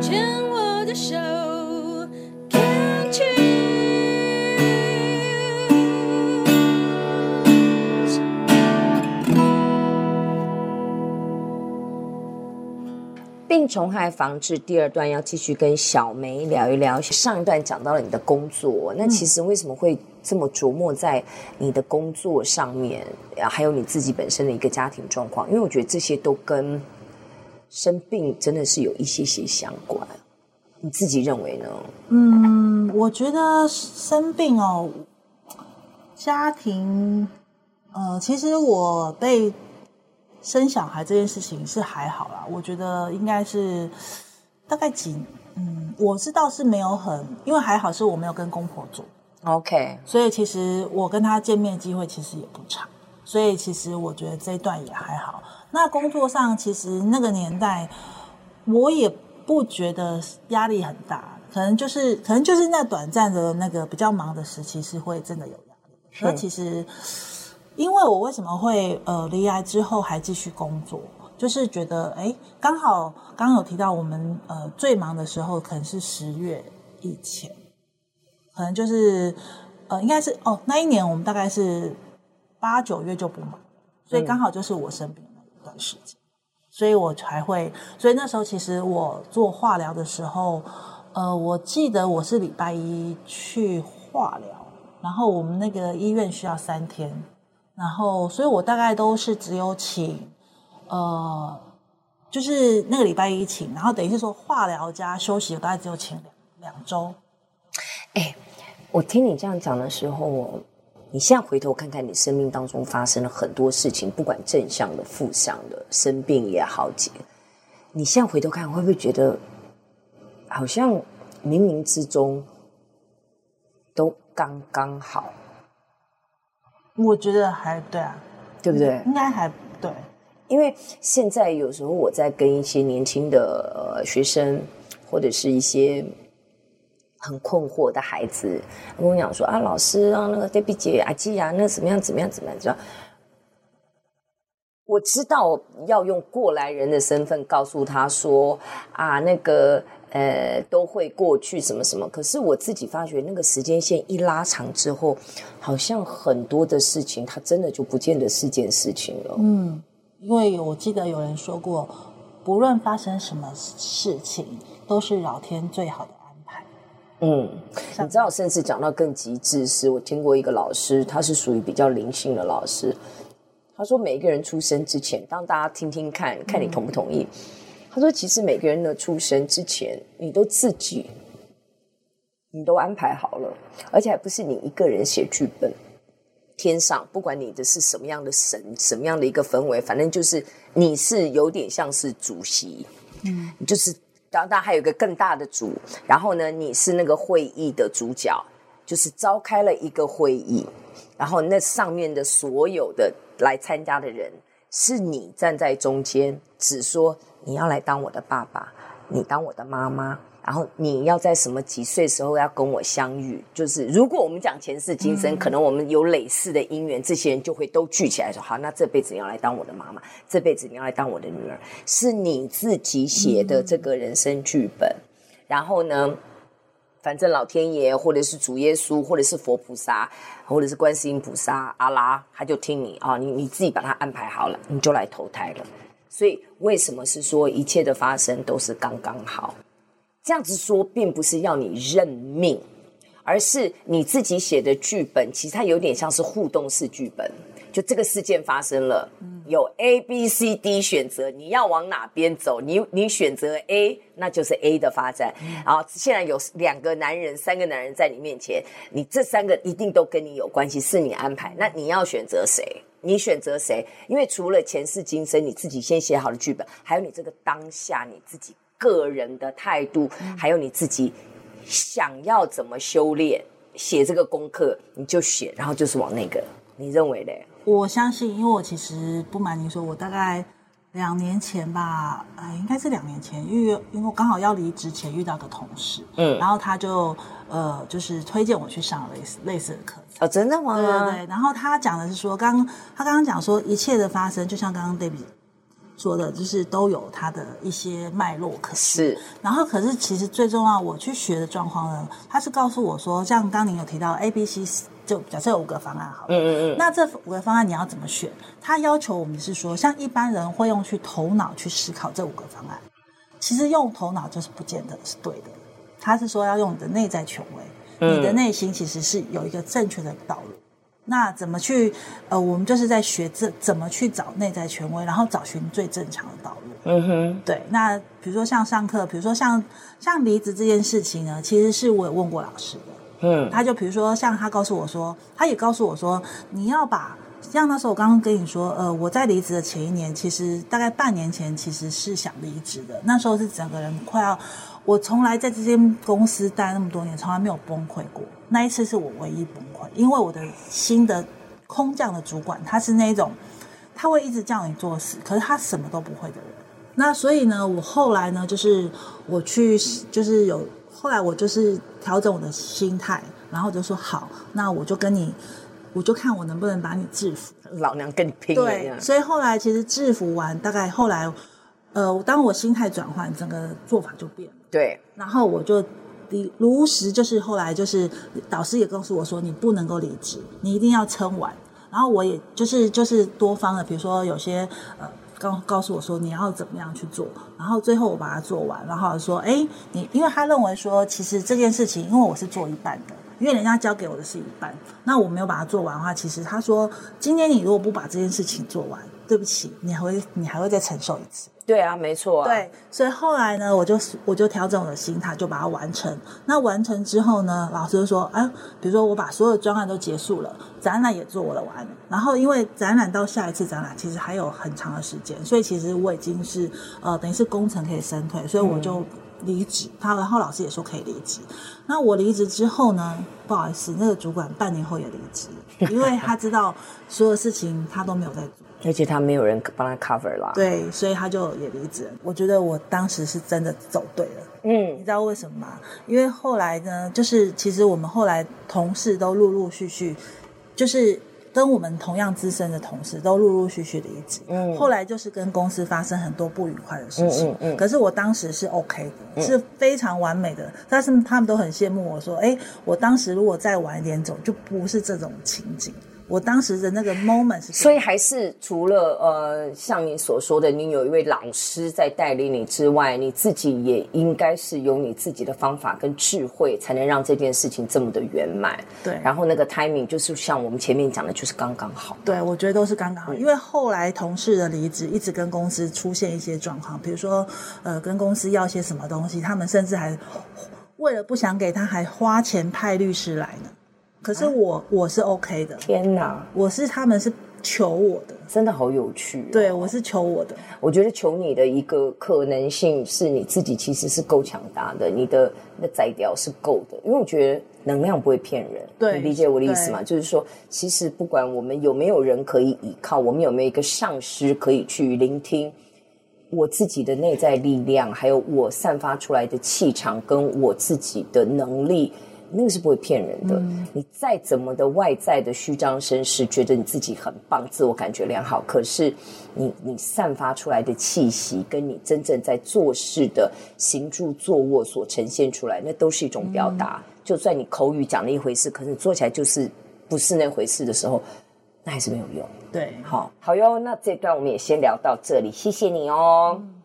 牵我的手，Can't you？病虫害防治第二段要继续跟小梅聊一聊。上一段讲到了你的工作，那其实为什么会这么琢磨在你的工作上面，还有你自己本身的一个家庭状况？因为我觉得这些都跟生病真的是有一些些相关。你自己认为呢？嗯，我觉得生病哦，家庭，呃，其实我被。生小孩这件事情是还好啦，我觉得应该是大概几嗯，我是倒是没有很，因为还好是我没有跟公婆住，OK，所以其实我跟他见面机会其实也不长，所以其实我觉得这一段也还好。那工作上其实那个年代我也不觉得压力很大，可能就是可能就是那短暂的那个比较忙的时期是会真的有压力，那其实。因为我为什么会呃离癌之后还继续工作，就是觉得哎，刚好刚刚有提到我们呃最忙的时候可能是十月以前，可能就是呃应该是哦那一年我们大概是八九月就不忙，所以刚好就是我生病的那一段时间，嗯、所以我才会，所以那时候其实我做化疗的时候，呃我记得我是礼拜一去化疗，然后我们那个医院需要三天。然后，所以我大概都是只有请，呃，就是那个礼拜一请，然后等于是说化疗加休息，我大概只有请两两周。哎，我听你这样讲的时候，你现在回头看看你生命当中发生了很多事情，不管正向的、负向的，生病也好，解，你现在回头看，会不会觉得好像冥冥之中都刚刚好？我觉得还对啊，对不对？应该还对，因为现在有时候我在跟一些年轻的呃学生，或者是一些很困惑的孩子，跟我讲说啊，老师啊，那个 Debbie 姐啊，季啊，那怎么样怎么样怎么样，知道？我知道要用过来人的身份告诉他说啊，那个。呃，都会过去什么什么，可是我自己发觉那个时间线一拉长之后，好像很多的事情，它真的就不见得是件事情了。嗯，因为我记得有人说过，不论发生什么事情，都是老天最好的。嗯，你知道，甚至讲到更极致，是我听过一个老师，他是属于比较灵性的老师，他说每一个人出生之前，当大家听听看看你同不同意。嗯他说：“其实每个人的出生之前，你都自己，你都安排好了，而且还不是你一个人写剧本。天上不管你的是什么样的神，什么样的一个氛围，反正就是你是有点像是主席，嗯，就是当然还有一个更大的组，然后呢，你是那个会议的主角，就是召开了一个会议，然后那上面的所有的来参加的人，是你站在中间，只说。”你要来当我的爸爸，你当我的妈妈，然后你要在什么几岁时候要跟我相遇？就是如果我们讲前世今生，嗯、可能我们有累世的姻缘，这些人就会都聚起来说：好，那这辈子你要来当我的妈妈，这辈子你要来当我的女儿，是你自己写的这个人生剧本。嗯、然后呢，反正老天爷，或者是主耶稣，或者是佛菩萨，或者是观世音菩萨、阿拉，他就听你啊，你你自己把他安排好了，你就来投胎了。所以，为什么是说一切的发生都是刚刚好？这样子说，并不是要你认命，而是你自己写的剧本，其实它有点像是互动式剧本。就这个事件发生了，有 A、B、C、D 选择，你要往哪边走？你你选择 A，那就是 A 的发展。然后现在有两个男人、三个男人在你面前，你这三个一定都跟你有关系，是你安排。那你要选择谁？你选择谁？因为除了前世今生你自己先写好的剧本，还有你这个当下你自己个人的态度，嗯、还有你自己想要怎么修炼，写这个功课你就写，然后就是往那个。你认为嘞？我相信，因为我其实不瞒您说，我大概两年前吧，呃，应该是两年前，因为因为我刚好要离职前遇到个同事，嗯，然后他就呃，就是推荐我去上类似类似的课程。哦，真的吗？对对对。然后他讲的是说，刚他刚刚讲说，一切的发生就像刚刚 Debbie 说的，就是都有它的一些脉络可是。然后，可是其实最重要，我去学的状况呢，他是告诉我说，像刚您有提到 A、B、C，就假设有五个方案好了，嗯嗯嗯。那这五个方案你要怎么选？他要求我们是说，像一般人会用去头脑去思考这五个方案，其实用头脑就是不见得是对的。他是说要用你的内在权威。你的内心其实是有一个正确的道路，那怎么去？呃，我们就是在学这怎么去找内在权威，然后找寻最正常的道路。嗯哼，对。那比如说像上课，比如说像像离职这件事情呢，其实是我有问过老师的。嗯，他就比如说像他告诉我说，他也告诉我说，你要把像那时候我刚刚跟你说，呃，我在离职的前一年，其实大概半年前其实是想离职的，那时候是整个人快要。我从来在这间公司待那么多年，从来没有崩溃过。那一次是我唯一崩溃，因为我的新的空降的主管，他是那种他会一直叫你做事，可是他什么都不会的人。那所以呢，我后来呢，就是我去，就是有后来我就是调整我的心态，然后就说好，那我就跟你，我就看我能不能把你制服。老娘跟你拼！对，所以后来其实制服完，大概后来，呃，当我心态转换，整个做法就变了。对，然后我就如实，就是后来就是导师也告诉我说，你不能够离职，你一定要撑完。然后我也就是就是多方的，比如说有些呃告告诉我说你要怎么样去做，然后最后我把它做完，然后说，哎，你因为他认为说，其实这件事情，因为我是做一半的，因为人家交给我的是一半，那我没有把它做完的话，其实他说，今天你如果不把这件事情做完，对不起，你还会你还会再承受一次。对啊，没错啊。对，所以后来呢，我就我就调整我的心态，就把它完成。那完成之后呢，老师就说：“哎，比如说我把所有专案都结束了，展览也做了完。然后因为展览到下一次展览其实还有很长的时间，所以其实我已经是呃等于是工程可以升退，所以我就离职。他、嗯、然后老师也说可以离职。那我离职之后呢，不好意思，那个主管半年后也离职，因为他知道所有事情他都没有在做。”而且他没有人帮他 cover 啦，对，所以他就也离职。我觉得我当时是真的走对了，嗯，你知道为什么吗？因为后来呢，就是其实我们后来同事都陆陆续续，就是跟我们同样资深的同事都陆陆续续离职，嗯，后来就是跟公司发生很多不愉快的事情，嗯嗯，嗯，可是我当时是 OK 的，嗯，是非常完美的，但是他们都很羡慕我说，哎，我当时如果再晚一点走，就不是这种情景。我当时的那个 moment 是，所以还是除了呃，像你所说的，你有一位老师在带领你之外，你自己也应该是有你自己的方法跟智慧，才能让这件事情这么的圆满。对，然后那个 timing 就是像我们前面讲的，就是刚刚好。对，我觉得都是刚刚好，嗯，因为后来同事的离职，一直跟公司出现一些状况，比如说呃，跟公司要些什么东西，他们甚至还为了不想给他，还花钱派律师来呢。可是我、啊、我是 OK 的，天哪！我是他们是求我的，真的好有趣、哦。对，我是求我的。我觉得求你的一个可能性是你自己其实是够强大的，你的那个摘掉是够的。因为我觉得能量不会骗人，对，你理解我的意思吗？就是说，其实不管我们有没有人可以依靠，我们有没有一个上师可以去聆听，我自己的内在力量，还有我散发出来的气场，跟我自己的能力。那个是不会骗人的。嗯。你再怎么的外在的虚张声势，觉得你自己很棒，自我感觉良好，可是你你散发出来的气息，跟你真正在做事的行住坐卧所呈现出来，那都是一种表达。嗯。就算你口语讲了一回事，可是你做起来就是不是那回事的时候，那还是没有用。对，好，好哟。那这段我们也先聊到这里，谢谢你哦。嗯